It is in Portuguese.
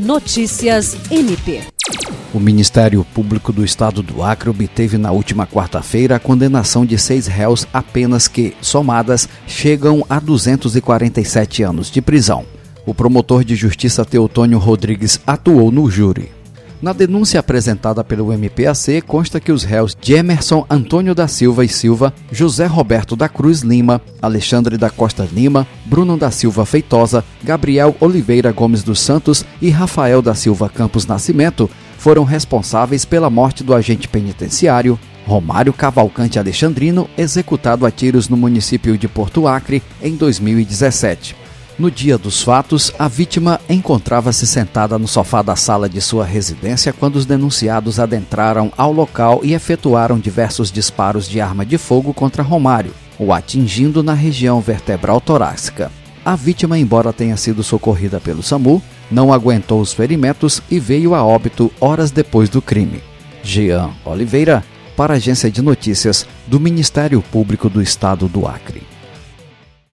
Notícias MP. O Ministério Público do Estado do Acre obteve na última quarta-feira a condenação de seis réus apenas que, somadas, chegam a 247 anos de prisão. O promotor de justiça Teotônio Rodrigues atuou no júri. Na denúncia apresentada pelo MPAC, consta que os réus de Emerson Antônio da Silva e Silva, José Roberto da Cruz Lima, Alexandre da Costa Lima, Bruno da Silva Feitosa, Gabriel Oliveira Gomes dos Santos e Rafael da Silva Campos Nascimento foram responsáveis pela morte do agente penitenciário Romário Cavalcante Alexandrino, executado a tiros no município de Porto Acre em 2017. No dia dos fatos, a vítima encontrava-se sentada no sofá da sala de sua residência quando os denunciados adentraram ao local e efetuaram diversos disparos de arma de fogo contra Romário, o atingindo na região vertebral torácica. A vítima, embora tenha sido socorrida pelo SAMU, não aguentou os ferimentos e veio a óbito horas depois do crime. Jean Oliveira, para a Agência de Notícias do Ministério Público do Estado do Acre.